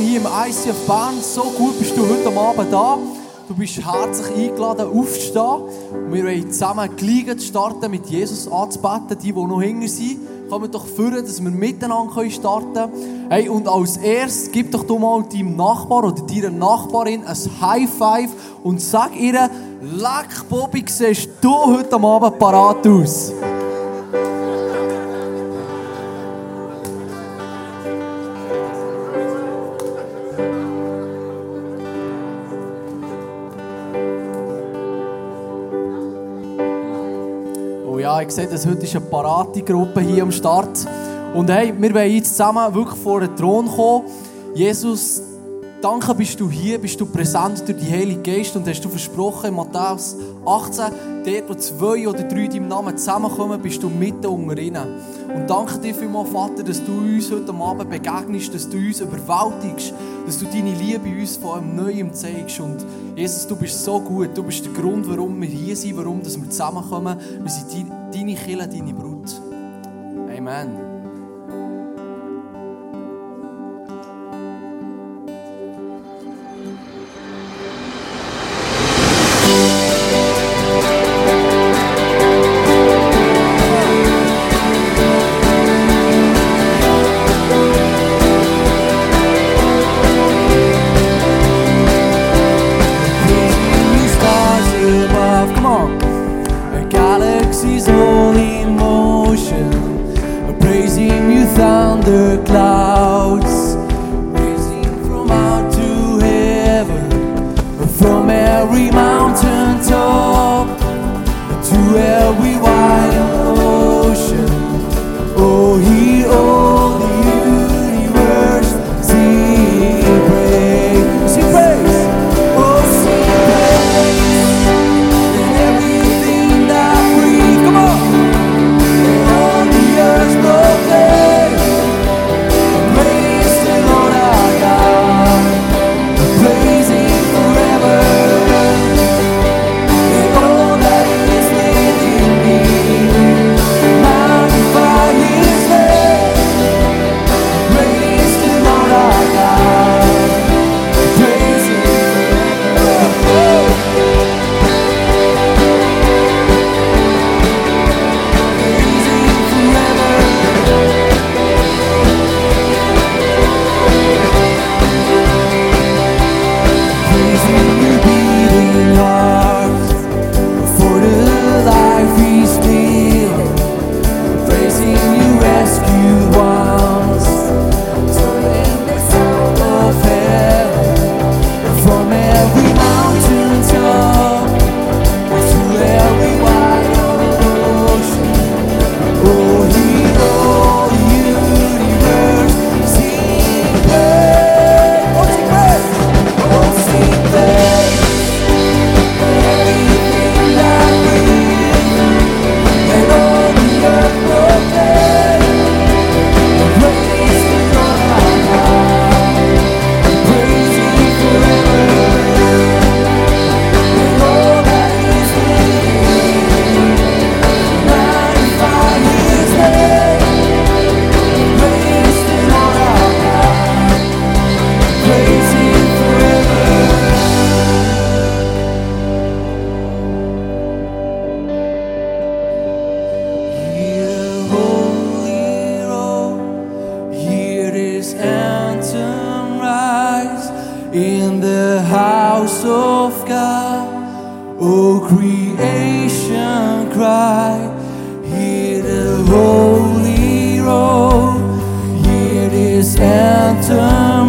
miteinander hier im ICF Bern. So gut bist du heute Abend da. Du bist herzlich eingeladen, aufzustehen. Wir wollen zusammen gleich starten, mit Jesus anzubeten. Die, die noch hinten sind, kommen doch führen, dass wir miteinander starten können. Hey, und als erstes, gib doch du mal deinem Nachbar oder deiner Nachbarin ein High Five und sag ihr, Leck, Bobby, siehst du heute Abend parat aus. Sehe, dass heute ist eine Parati-Gruppe hier am Start. Und hey, wir wollen jetzt zusammen wirklich vor den Thron kommen. Jesus, danke bist du hier, bist du präsent durch die Heilige Geist und hast du versprochen in Matthäus 18, dort wo zwei oder drei in deinem Namen zusammenkommen, bist du mitten unter ihnen. Und danke dir vielmals, Vater, dass du uns heute Abend begegnest, dass du uns überwältigst, dass du deine Liebe uns von einem Neuem zeigst. Und Jesus, du bist so gut, du bist der Grund, warum wir hier sind, warum dass wir zusammenkommen. Wir sind deine, deine Kirche, deine Brut. Amen. Creation cry, hear the holy roll, hear this anthem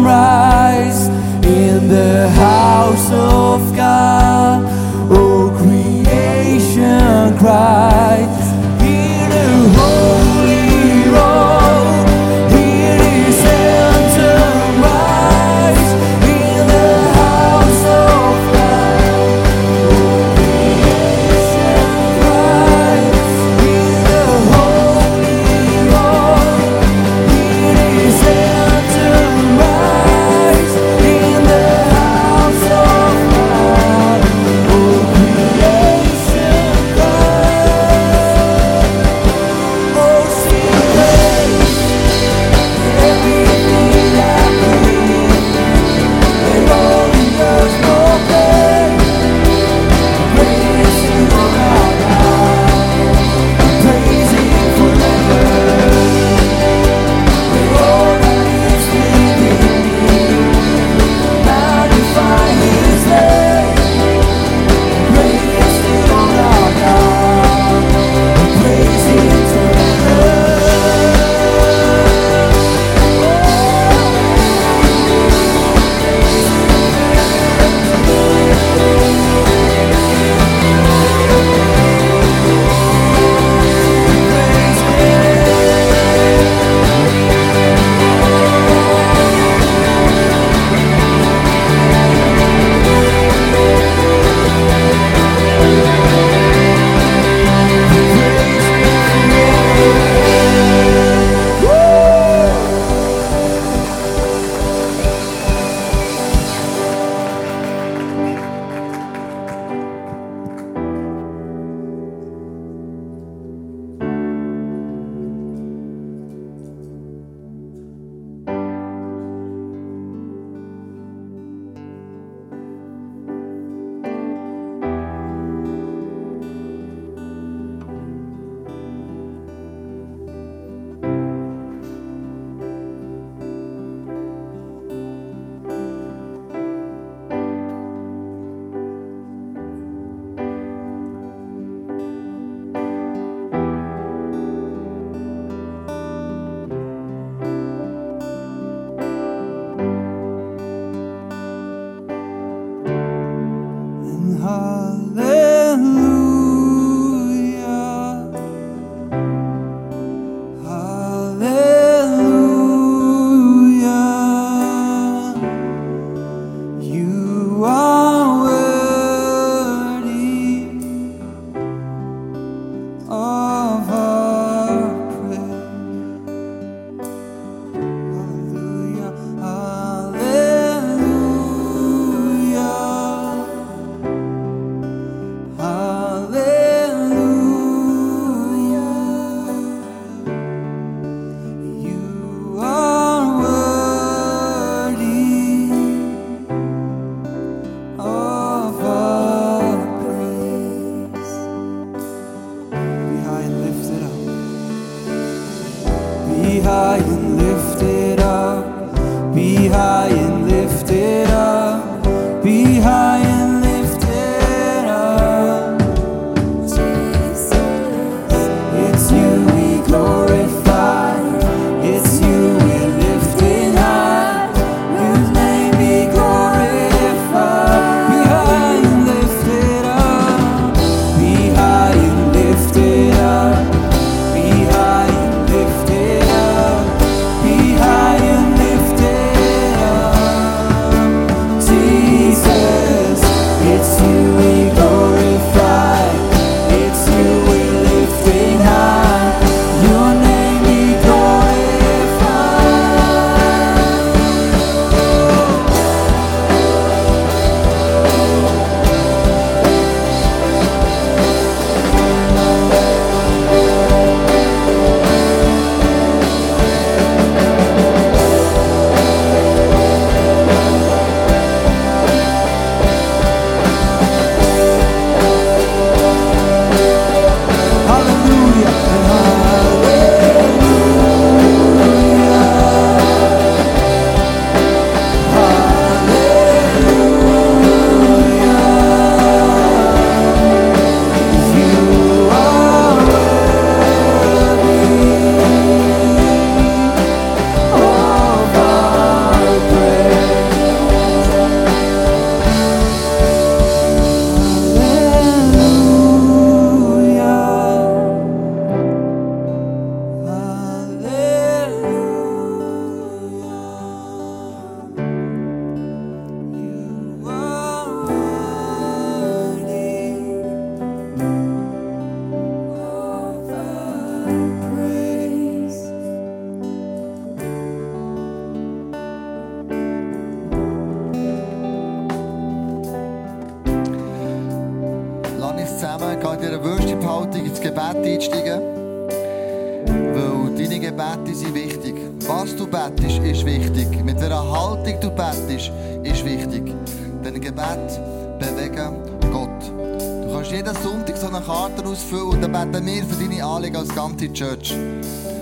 jeden Sonntag so eine Karte ausfüllen und dann beten wir für deine Anliegen als ganze Church.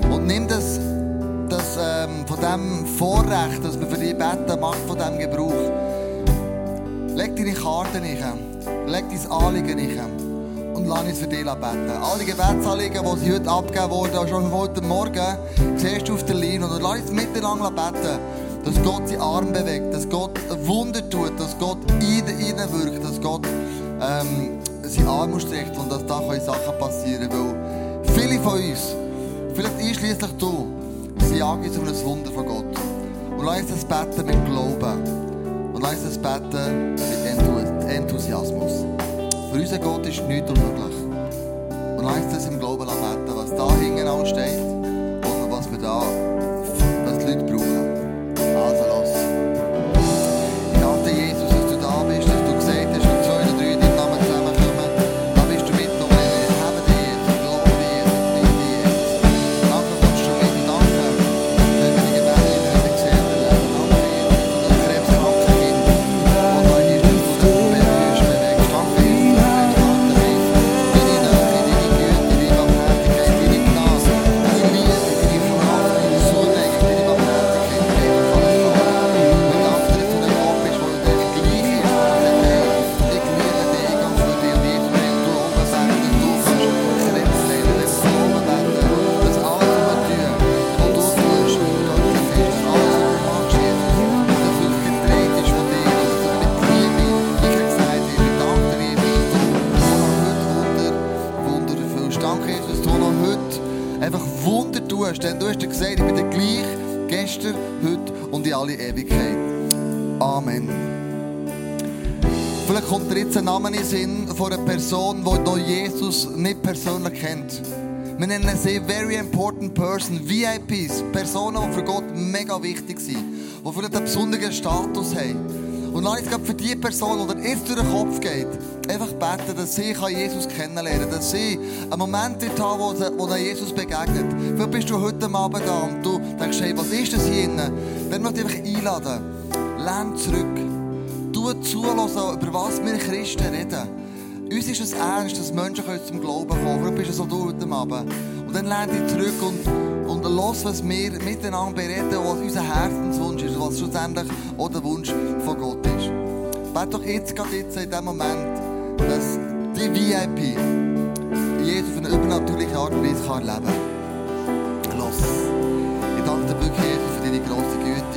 Und nimm das, das ähm, von dem Vorrecht, das wir für dich beten, mach von dem Gebrauch. Leg deine Karte rein, leg dein Anliegen rein und lass uns für dich beten. Alle Gebetsanliegen, die heute abgegeben wurden, auch schon heute Morgen, siehst du auf der Linie und lass uns miteinander beten dass Gott die Arme bewegt, dass Gott Wunder tut, dass Gott in ihnen wirkt, dass Gott ähm, dass in Armut und dass da können Sachen passieren können. Weil viele von uns, vielleicht einschließlich du, sind angewiesen auf ein Wunder von Gott. Und lass uns das beten mit Glauben. Und lass uns das beten mit Enthusiasmus. Für unseren Gott ist nichts unmöglich. Und lass uns das im Glauben beten, was da hinten alles steht und was wir da kommt dir jetzt ein Name in Sinn von einer Person, die noch Jesus nicht persönlich kennt. Wir nennen sie Very Important Person, VIPs, Personen, die für Gott mega wichtig sind, die vielleicht einen besonderen Status haben. Und lass jetzt für die Person, die jetzt durch den Kopf geht, einfach beten, dass sie Jesus kennenlernen kann, dass sie einen Moment dort haben, wo, sie, Jesus begegnet. Vielleicht bist du heute Abend da und du denkst, hey, was ist das hier innen? Dann möchte ich einfach einladen. Lern zurück. Du zulassen, über was wir Christen reden. Uns ist es ernst, dass Menschen zum Glauben kommen Vielleicht bist du so du heute Abend. Und dann lerne ich zurück und, und los, was wir miteinander bereden, was unser Herzenswunsch ist, was schlussendlich auch der Wunsch von Gott ist. Bet doch jetzt, gerade jetzt, in dem Moment, dass die VIP Jesus auf eine übernatürliche Art und Weise erleben kann. Los. Ich danke dir wirklich, für deine grosse Güte.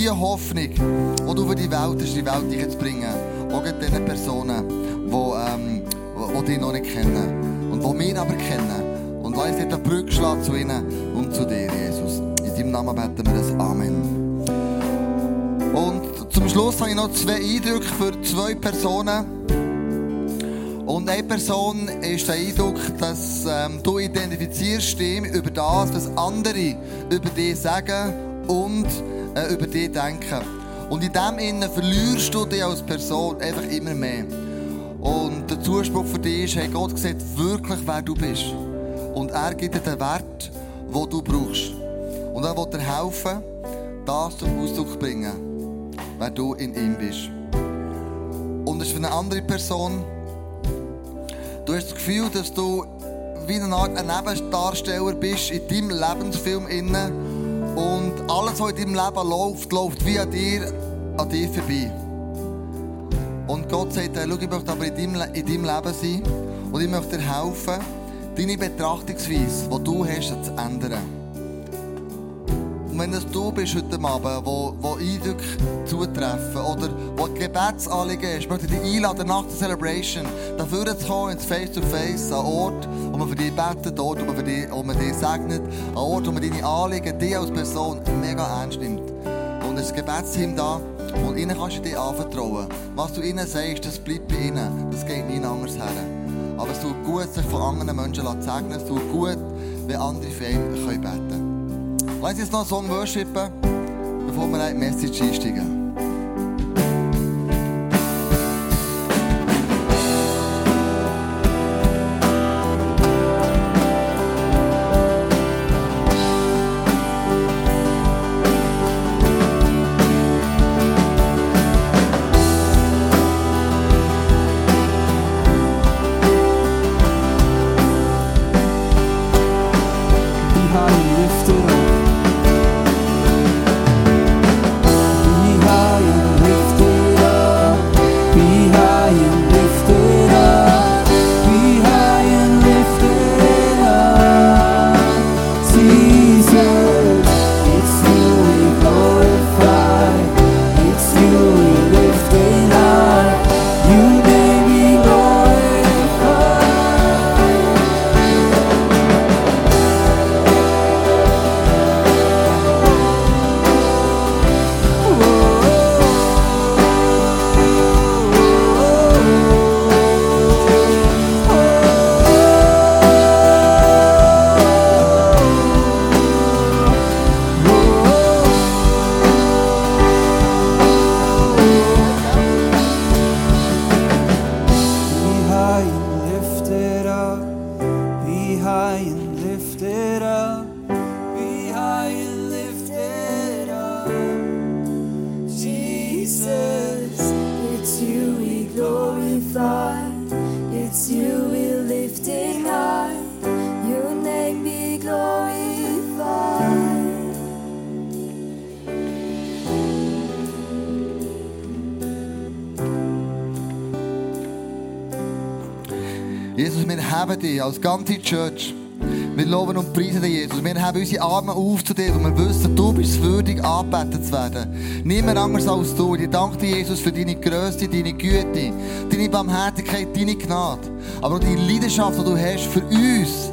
Die Hoffnung, die du für die Welt hast, die Welt zu bringen. Auch diesen Personen, die, ähm, die, dich noch nicht kennen. Und die wir aber kennen. Und lass uns jetzt eine Brücke zu ihnen und zu dir, Jesus. In deinem Namen beten wir das. Amen. Und zum Schluss habe ich noch zwei Eindrücke für zwei Personen. Und eine Person ist der Eindruck, dass ähm, du identifizierst dich über das, was andere über dich sagen und äh, über dich denken. Und in dem Innen verlierst du dich als Person einfach immer mehr. Und der Zuspruch für dich ist, hey, Gott sieht wirklich, wer du bist. Und er gibt dir den Wert, den du brauchst. Und er will dir helfen, das zum Ausdruck zu bringen, wer du in ihm bist. Und es ist für eine andere Person, Du hast das Gefühl, dass du wie eine Art ein Nebendarsteller bist in deinem Lebensfilm innen und alles, was in deinem Leben läuft, läuft wie an dir, an dir vorbei. Und Gott sagt, hey, schau, ich möchte aber in deinem, in deinem Leben sein und ich möchte dir helfen, deine Betrachtungsweise, die du hast, zu ändern. Wenn es du bist heute Abend, wo, wo Eindrücke zutreffen oder wo Gebetsanliegen ist, möchte ich dich einladen, nach der Celebration dafür zu kommen, ins Face-to-Face, an einen Ort, wo man für dich betet, an Ort, wo man, für dich, wo man dich segnet, an einen Ort, wo man deine Anliegen, dich als Person mega ernst nimmt. Und es ist ein Gebetsteam da und ihnen kannst du dich anvertrauen. Was du ihnen sagst, das bleibt bei ihnen, das geht nie anders her. Aber es tut gut, sich von anderen Menschen zu segnen, es tut gut, wenn andere für können beten können. Lass uns noch einen Song worshipen, bevor wir in die Message einsteigen. Als ganze Church. Wir loben und preisen dich, Jesus. Wir haben unsere Arme auf zu dir, weil wir wissen, du bist würdig, angebetet zu werden. Niemand anders als du. Ich danke dir, Jesus, für deine Größe, deine Güte, deine Barmherzigkeit, deine Gnade. Aber auch die Leidenschaft, die du hast für uns,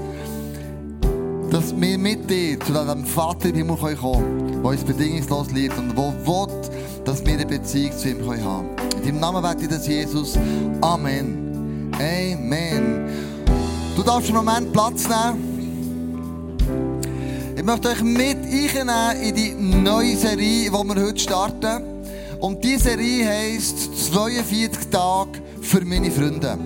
dass wir mit dir zu diesem Vater im Himmel kommen können, der uns bedingungslos liebt und der will, dass wir eine Beziehung zu ihm haben. In deinem Namen bete ich das, Jesus. Amen. Amen. Du darfst einen Moment Platz nehmen. Ich möchte euch mit einnehmen in die neue Serie, die wir heute starten. Und diese Serie heisst 42 Tage für meine Freunde.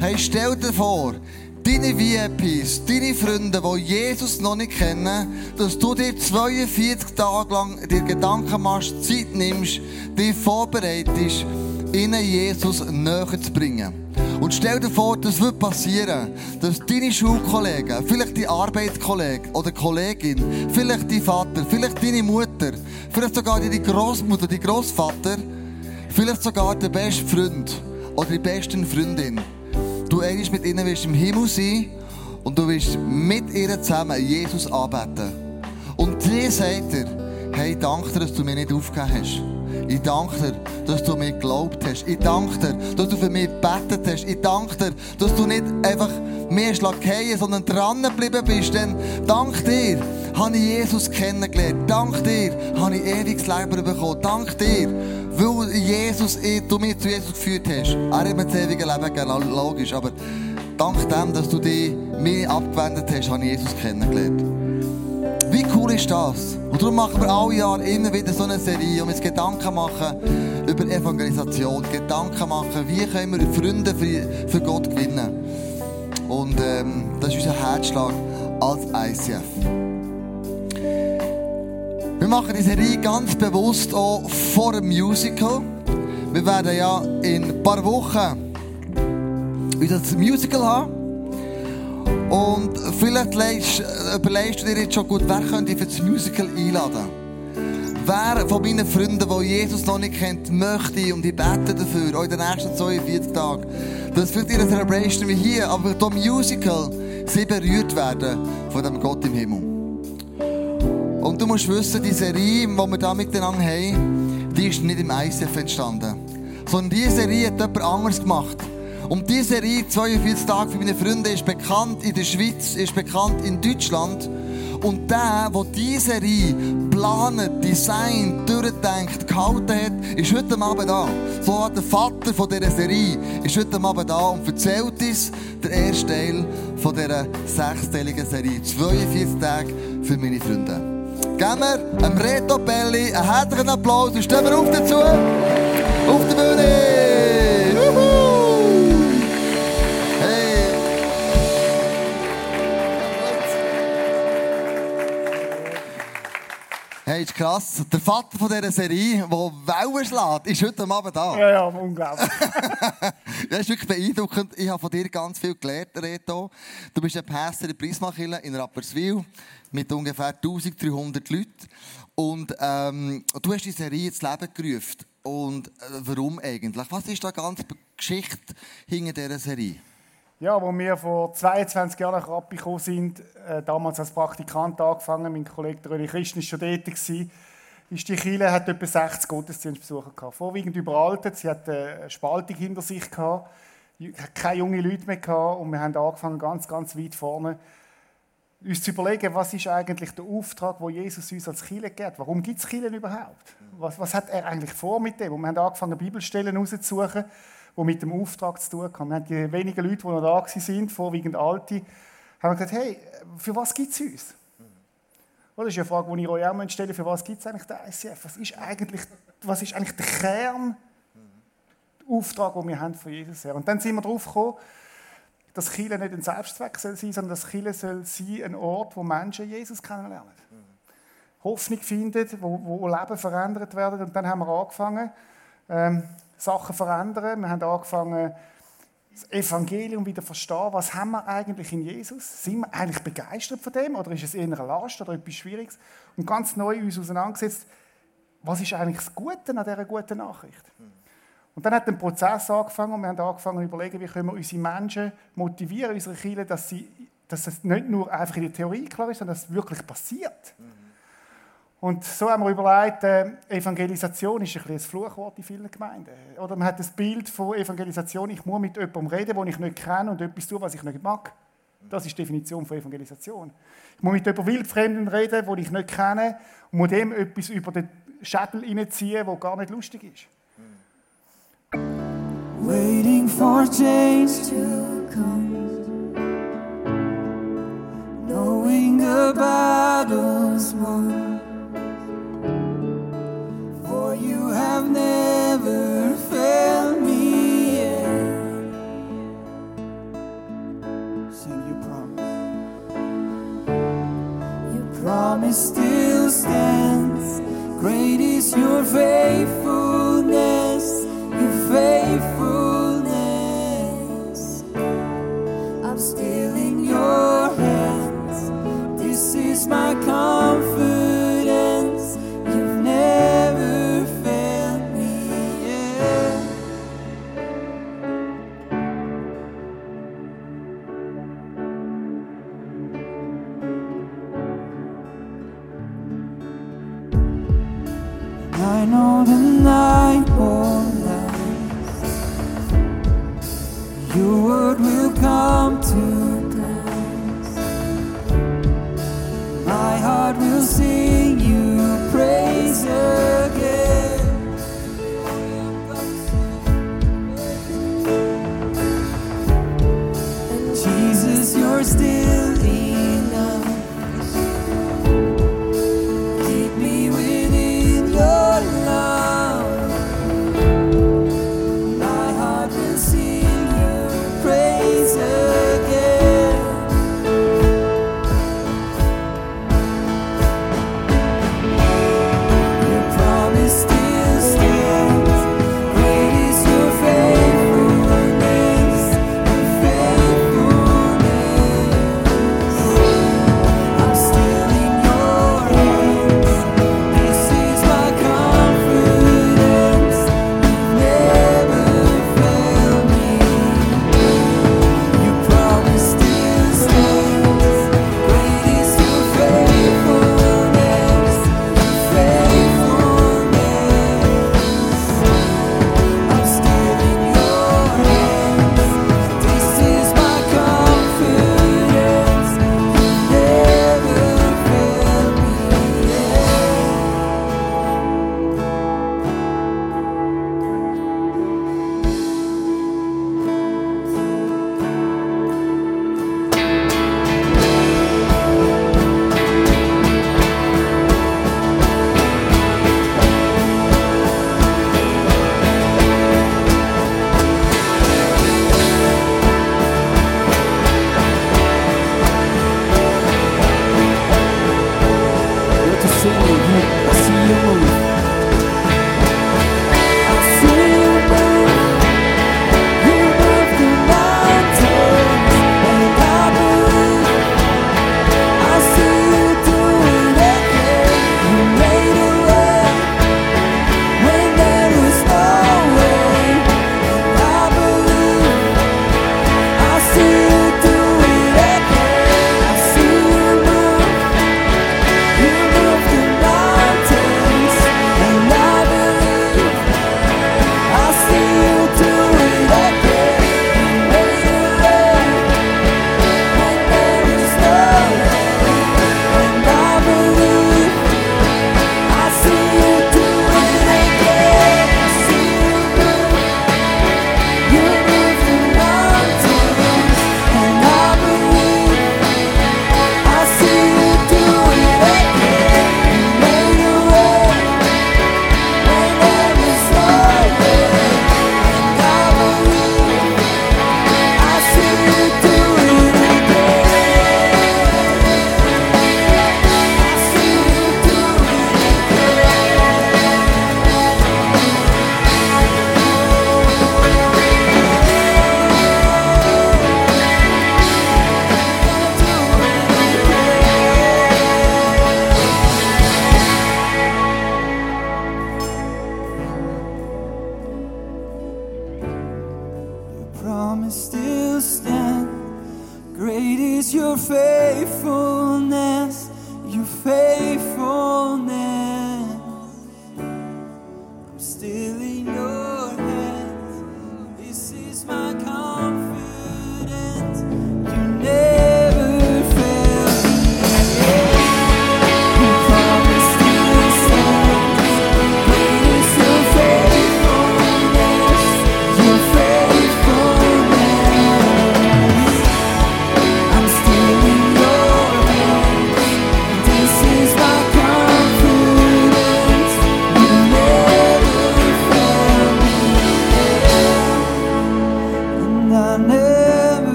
Hey, stell dir vor, deine VIPs, deine Freunde, die Jesus noch nicht kennen, dass du dir 42 Tage lang dir Gedanken machst, Zeit nimmst, dich vorbereitest, ihnen Jesus näher zu bringen. Und stell dir vor, das wird passieren, dass deine Schulkollegen, vielleicht die Arbeitskollege oder Kollegin, vielleicht dein Vater, vielleicht deine Mutter, vielleicht sogar deine Großmutter, dein Großvater, vielleicht sogar der beste Freund oder die beste Freundin, du einst mit ihnen wirst im Himmel sein und du wirst mit ihr zusammen Jesus anbeten. Und die sagt dir, hey, danke dir, dass du mir nicht aufgegeben hast. Ich danke dir, dass du mir geglaubt hast. Ich danke dir, dass du für mich gebetet hast. Ich danke dir, dass du nicht einfach mehr schlagen, sondern dran geblieben bist. Denn dank dir habe ich Jesus kennengelernt. Dank dir habe ich ewiges Leben bekommen. Dank dir, weil Jesus, du mich zu Jesus geführt hast. Er hat mir das ewige Leben gegeben, logisch. Aber dank dem, dass du dich mir abgewendet hast, habe ich Jesus kennengelernt. Cool ist das? Und darum machen wir alle Jahre immer wieder so eine Serie, um uns Gedanken machen über Evangelisation, Gedanken machen, wie können wir Freunde für, Gott gewinnen. Und ähm, das ist unser Herzschlag als ICF. Wir machen diese Serie ganz bewusst auch vor dem Musical. Wir werden ja in ein paar Wochen unser Musical haben. Und vielleicht legst, überlegst du dir jetzt schon gut, wer könnte ich für das Musical einladen? Wer von meinen Freunden, die Jesus noch nicht kennt, möchte und ich bete dafür, auch in den nächsten 42 Tagen, dass für ihre Celebration wie hier, aber das Musical, sie berührt werden von dem Gott im Himmel. Und du musst wissen, die Serie, die wir da miteinander haben, die ist nicht im ICF entstanden. Sondern diese Serie hat jemand anderes gemacht. Und diese Serie, 42 Tage für meine Freunde, ist bekannt in der Schweiz, ist bekannt in Deutschland. Und der, der diese Serie planet, designt, durchdenkt, gehalten hat, ist heute Abend da. So hat der Vater von dieser Serie ist heute Abend da und erzählt uns den ersten Teil von dieser sechsteiligen Serie. 42 Tage für meine Freunde. Geben wir einem Reto Belli einen herzlichen Applaus und stehen wir auf dazu. Auf der Bühne! Ist krass. Der Vater von dieser Serie, der Wellen schlägt, ist heute Abend da. Ja, ja, unglaublich. Das ist wirklich beeindruckend. Ich habe von dir ganz viel gelernt, Reto. Du bist ein Pastor in Prismakille in Rapperswil mit ungefähr 1300 Leuten. Und ähm, du hast die Serie ins Leben gerufen. Und äh, warum eigentlich? Was ist da ganz die Geschichte hinter dieser Serie? Ja, wo wir vor 22 Jahren nach Rappi gekommen sind, äh, damals als Praktikant angefangen, mein Kollege Röli Christen war schon dort, gewesen, ist die Kirche hat etwa 60 Gottesdienstbesucher gehabt. Vorwiegend überaltet, sie hat äh, eine Spaltung hinter sich gehabt, keine jungen Leute mehr gehabt und wir haben angefangen ganz, ganz weit vorne uns zu überlegen, was ist eigentlich der Auftrag, wo Jesus uns als Kirche gibt. Warum gibt es Kirchen überhaupt? Was, was hat er eigentlich vor mit dem? Und wir haben angefangen, Bibelstellen rauszusuchen, die mit dem Auftrag zu tun haben. Wir haben die wenigen Leute, die noch da waren, vorwiegend Alte, haben gesagt, hey, für was gibt es uns? Das ist eine Frage, die ich euch auch stellen Für was gibt es eigentlich den ICF? Was ist eigentlich, was ist eigentlich der Kern, der Auftrag, den wir haben von Jesus her? Und dann sind wir darauf gekommen, dass Chile nicht ein Selbstzweck soll sein, sondern dass Chile soll sein ein Ort, wo Menschen Jesus kennenlernen. Hoffnung finden, wo, wo Leben verändert werden. Und dann haben wir angefangen, ähm, Sachen verändern. Wir haben angefangen, das Evangelium wieder zu verstehen. Was haben wir eigentlich in Jesus? Sind wir eigentlich begeistert von dem? Oder ist es eher eine Last oder etwas Schwieriges? Und ganz neu uns auseinandergesetzt, was ist eigentlich das Gute an dieser guten Nachricht? Und dann hat ein Prozess angefangen und wir haben angefangen zu überlegen, wie können wir unsere Menschen motivieren, unsere Kinder, dass, sie, dass es nicht nur einfach in der Theorie klar ist, sondern dass es wirklich passiert. Und so haben wir überlegt, äh, Evangelisation ist ein, ein Fluchwort in vielen Gemeinden. Oder man hat das Bild von Evangelisation, ich muss mit jemandem reden, den ich nicht kenne und etwas tun, was ich nicht mag. Das ist die Definition von Evangelisation. Ich muss mit jemandem Wildfremden reden, den ich nicht kenne und muss dem etwas über den Schädel reinziehen, der gar nicht lustig ist. waiting for change to come, knowing the battle's won. Have never failed me yet. Sing your promise. Your promise still stands. Great is your faithfulness, your faithfulness. I'm still in your hands. This is my confidence.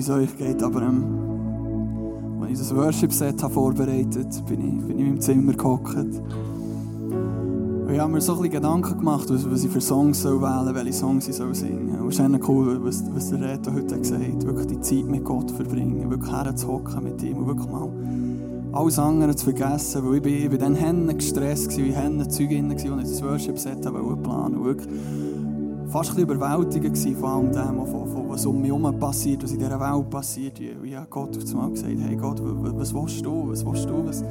Wie es euch geht, aber ähm, als ich das Worship-Set vorbereitet bin ich, bin ich in meinem Zimmer gehockt. Ich habe mir so ein bisschen Gedanken gemacht, was, was ich für Songs wählen soll, welche Songs ich soll singen soll. Und es ist cool, was, was der Reto heute gesagt hat, wirklich die Zeit mit Gott verbringen, wirklich herzuhocken mit ihm und wirklich mal alles andere zu vergessen, weil ich bin, ich bin dann gestresst gewesen, wie Hennen Zeug drin war, und ich das Worship-Set wollte planen wirklich fast ein bisschen überwältigend von allem dem, von, von, was um mich herum passiert, was in dieser Welt passiert. Und ich habe Gott auf einmal gesagt, hey Gott, was, willst du, was willst du, was,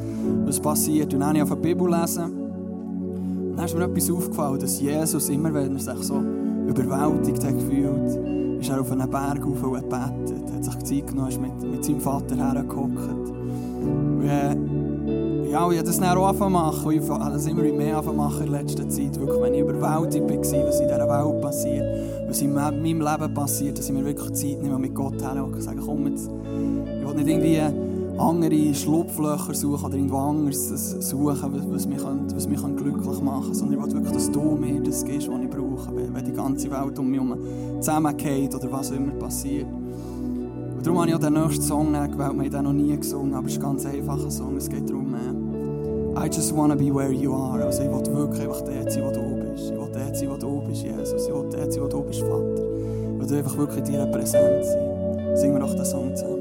was passiert? Und dann habe ich die Bibel lesen und dann ist mir etwas aufgefallen, dass Jesus immer, wenn er sich so überwältigt hat gefühlt, ist er auf einen Berg auf und gebetet, hat sich Zeit genommen, ist mit, mit seinem Vater hergehockt. Und, äh, ja, ich habe das dann auch angefangen machen. Und ich habe das immer mehr angefangen in letzter Zeit. Wirklich, wenn ich überwältigt war, was in dieser Welt passiert, was in meinem Leben passiert, dass ich mir wirklich Zeit nehme, mit Gott her und sage, komm jetzt, ich will nicht irgendwie andere Schlupflöcher suchen oder irgendwo anderes suchen, was, mich, was mich glücklich machen könnte, sondern ich will wirklich, dass du mir das gibst, was ich brauche, wenn, die ganze Welt um mich herum zusammengeht oder was immer passiert. Und darum habe ich auch den nächsten Song gewählt. Wir haben den noch nie gesungen, aber es ist ein ganz einfacher Song. Es geht darum, äh, I just wanna be where you are. Also ich will wirklich einfach dort sein, wo du bist. Ich will dort sein, wo du bist, Jesus. Ich will dort sein, wo du bist, Vater. Ich will einfach wirklich in deiner Präsenz sein. Singen wir doch den Song zusammen.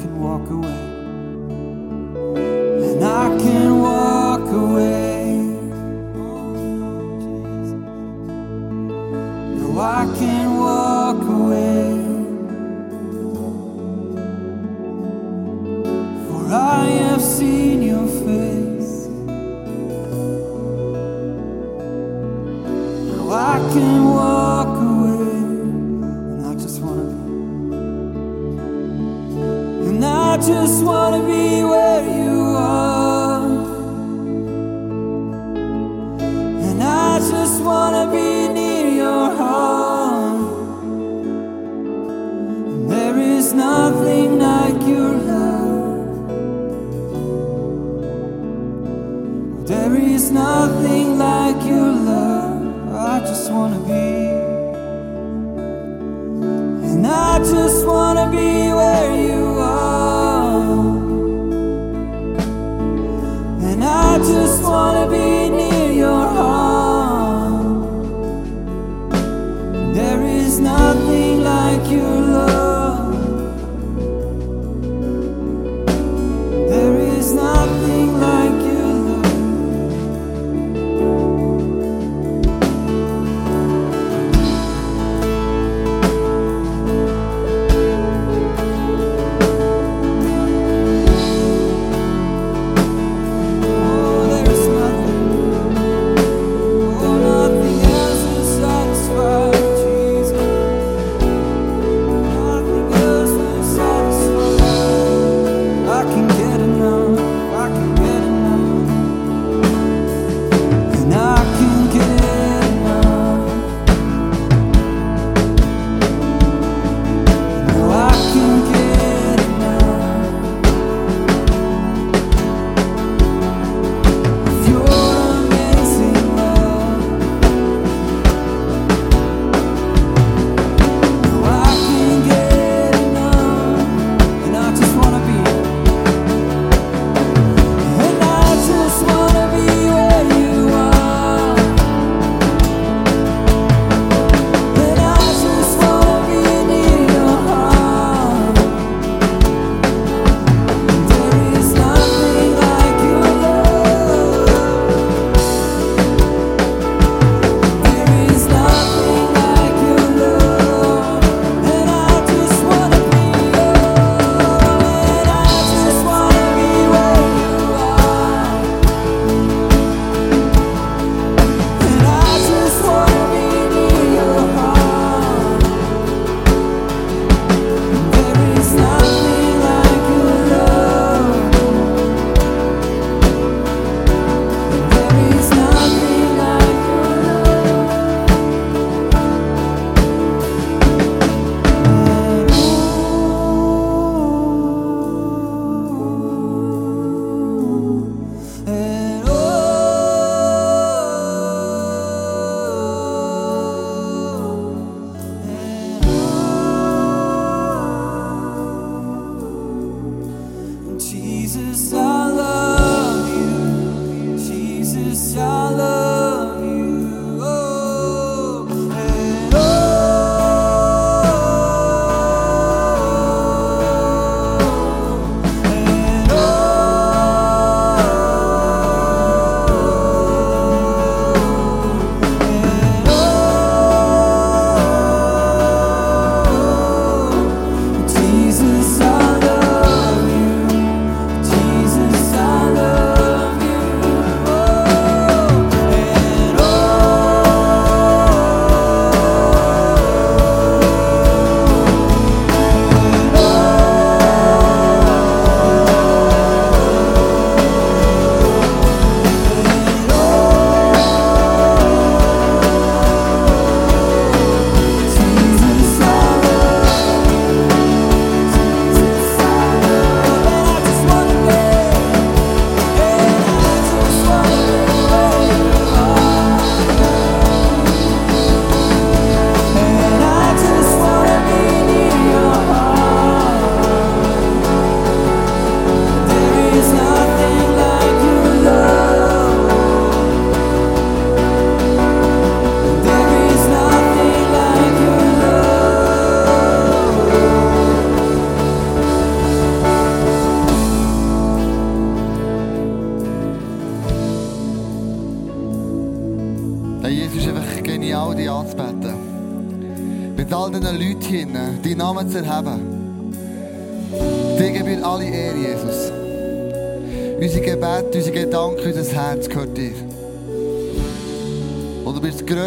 can walk away.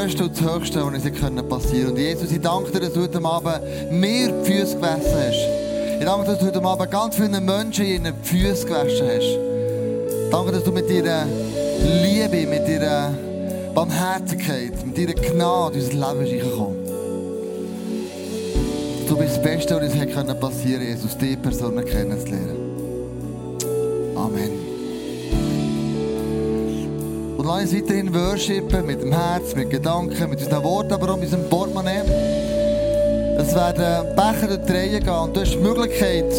Größte und das Höchste, was uns passieren können. Und Jesus, ich danke dir, dass du heute Abend mir die Füße gewaschen hast. Ich danke dir, dass du heute Abend ganz vielen Menschen in die Füße gewaschen hast. Danke, dass du mit deiner Liebe, mit deiner Barmherzigkeit, mit deiner Gnade unser Leben reingekommen. Du bist das Beste, was uns passieren können, Jesus, diese Person kennenzulernen. Und lass uns weiterhin worshipen, mit dem Herz, mit Gedanken, mit unseren Worten, aber auch mit unserem Portemonnaie. Es werden Becher durch die Reihe gehen und du hast die Möglichkeit,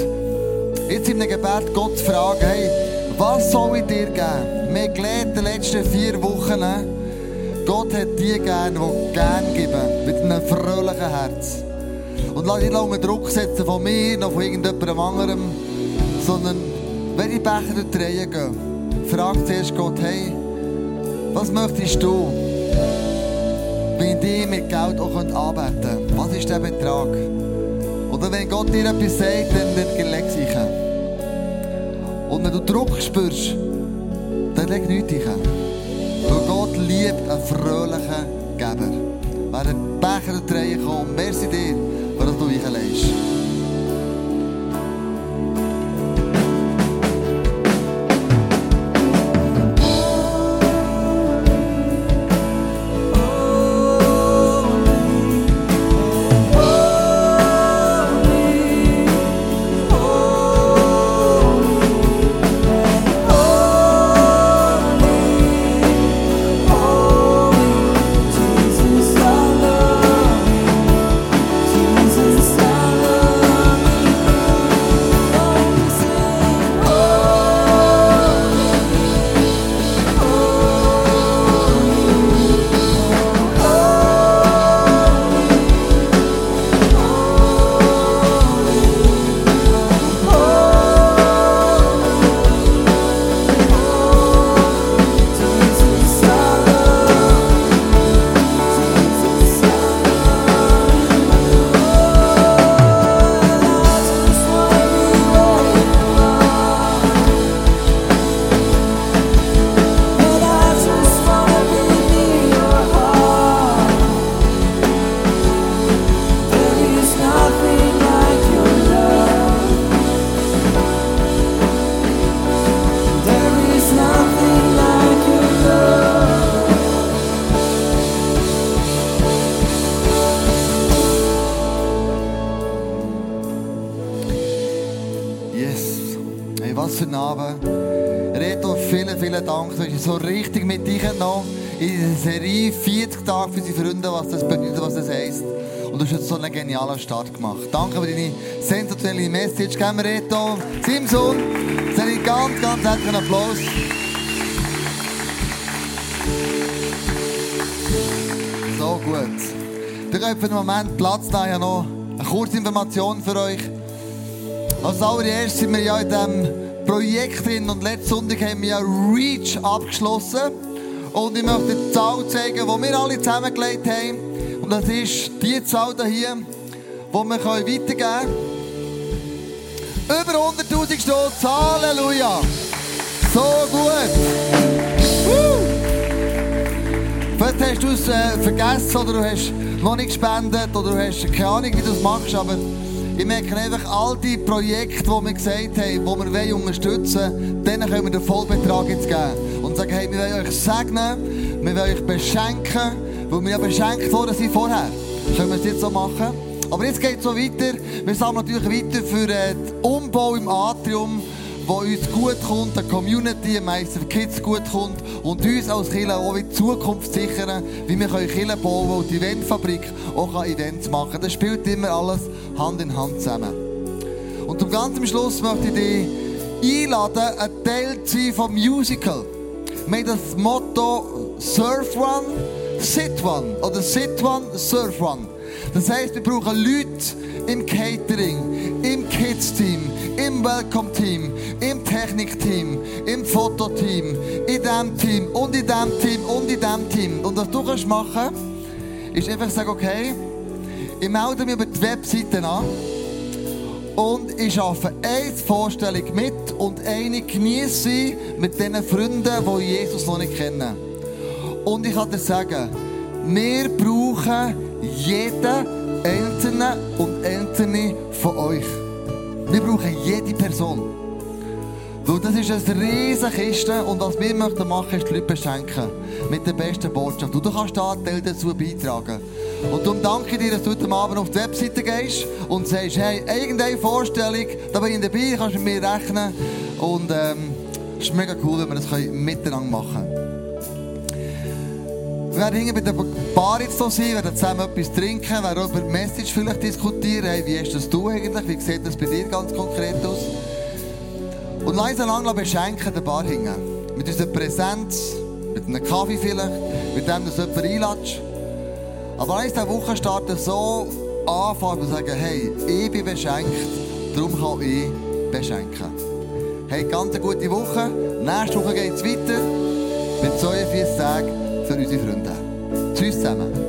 jetzt in einem Gebet Gott zu fragen, hey, was soll ich dir geben? Wir haben gelernt in den letzten vier Wochen, Gott hat die gegeben, die gerne geben, mit einem fröhlichen Herz. Und lass dich nicht unter Druck setzen von mir, noch von irgendjemandem anderem, sondern wenn die Becher durch die Reihe gehen, frag zuerst Gott, hey, was möchtest du, wenn dich mit Geld auch anbeten könnte? Was ist der Betrag? Oder wenn Gott dir etwas sagt, dann, dann leg rein. Und wenn du Druck spürst, dann leg nichts rein. Weil Gott liebt einen fröhlichen Geber. Wer einen Becher die Reihe kommt, merci dir, für du reinlegst. Jesus, Serie 40 Tage für unsere Freunde, was das bedeutet, was das heisst. Und du hast jetzt so einen genialen Start gemacht. Danke für deine sensationelle Message. Geben wir Reto, Simson, einen ganz, ganz herzlichen Applaus. So gut. Wir können für den Moment Platz da ja noch eine kurze Information für euch. Als allererstes sind wir ja in diesem Projekt drin und letzten Sonntag haben wir ja REACH abgeschlossen. Und ich möchte die Zahl zeigen, die wir alle zusammengelegt haben. Und das ist die Zahl hier, die wir weitergeben können. Über 100'000 Stutz, Halleluja! So gut! Vielleicht hast du es äh, vergessen oder du hast noch nicht gespendet oder du hast keine Ahnung, wie du es machst, aber ich merke einfach, all die Projekte, die wir gesagt haben, die wir unterstützen wollen, denen können wir den Vollbetrag jetzt geben. Und sagen, hey, wir wollen euch segnen, wir wollen euch beschenken, weil wir ja beschenkt worden sind vorher. Können wir es jetzt so machen? Aber jetzt geht es so weiter. Wir sammeln natürlich weiter für äh, den Umbau im Atrium, wo uns gut kommt, der Community, meistens für Kids gut kommt und uns als Kirche auch in Zukunft sichern, wie wir Kirche bauen und die Eventfabrik auch Events machen kann. Das spielt immer alles Hand in Hand zusammen. Und zum ganz Schluss möchte ich dich einladen, ein Teil zu sein vom Musical. Wir haben das Motto Surf One, Sit One oder Sit One, Surf One. Das heisst, wir brauchen Leute im Catering, im Kids-Team, im Welcome-Team, im Technik-Team, im Fototeam, in diesem Team und in diesem Team und in diesem Team. Und was du kannst machen, ist einfach sagen, okay, ich melde mich über die Webseite an Und ich arbeite eine Vorstellung mit und eine genieße mit den Freunden, die Jesus noch nicht kennen. Und ich kann dir sagen, wir brauchen jeden Einzelnen und Einzelne von euch. Wir brauchen jede Person. Weil das ist eine riesige Kiste und was wir möchten machen, ist die Leute beschenken. Mit der besten Botschaft. Und du kannst einen Teil dazu beitragen. Und darum danke ich dir, dass du heute Abend auf die Webseite gehst und sagst, hey, irgendeine Vorstellung, da bin ich dabei, kannst du mit mir rechnen. Und ähm, es ist mega cool, wenn wir das können miteinander machen Wir werden bei der Bar jetzt so sein, werden zusammen etwas trinken, werden über die Message vielleicht diskutieren. Hey, wie hast das du eigentlich? Wie sieht das bei dir ganz konkret aus? Und uns lang beschenken, der Bar hingen. Mit unserer Präsenz, mit einem Kaffee vielleicht, mit dem, dass du jemanden einlädst. Aber lass uns diesen Wochenstart so anfangen und sagen, hey, ich bin beschenkt, darum kann ich beschenken. Hey, ganz eine gute Woche. Nächste Woche geht es weiter mit 42 Tagen für unsere Freunde. Tschüss zusammen.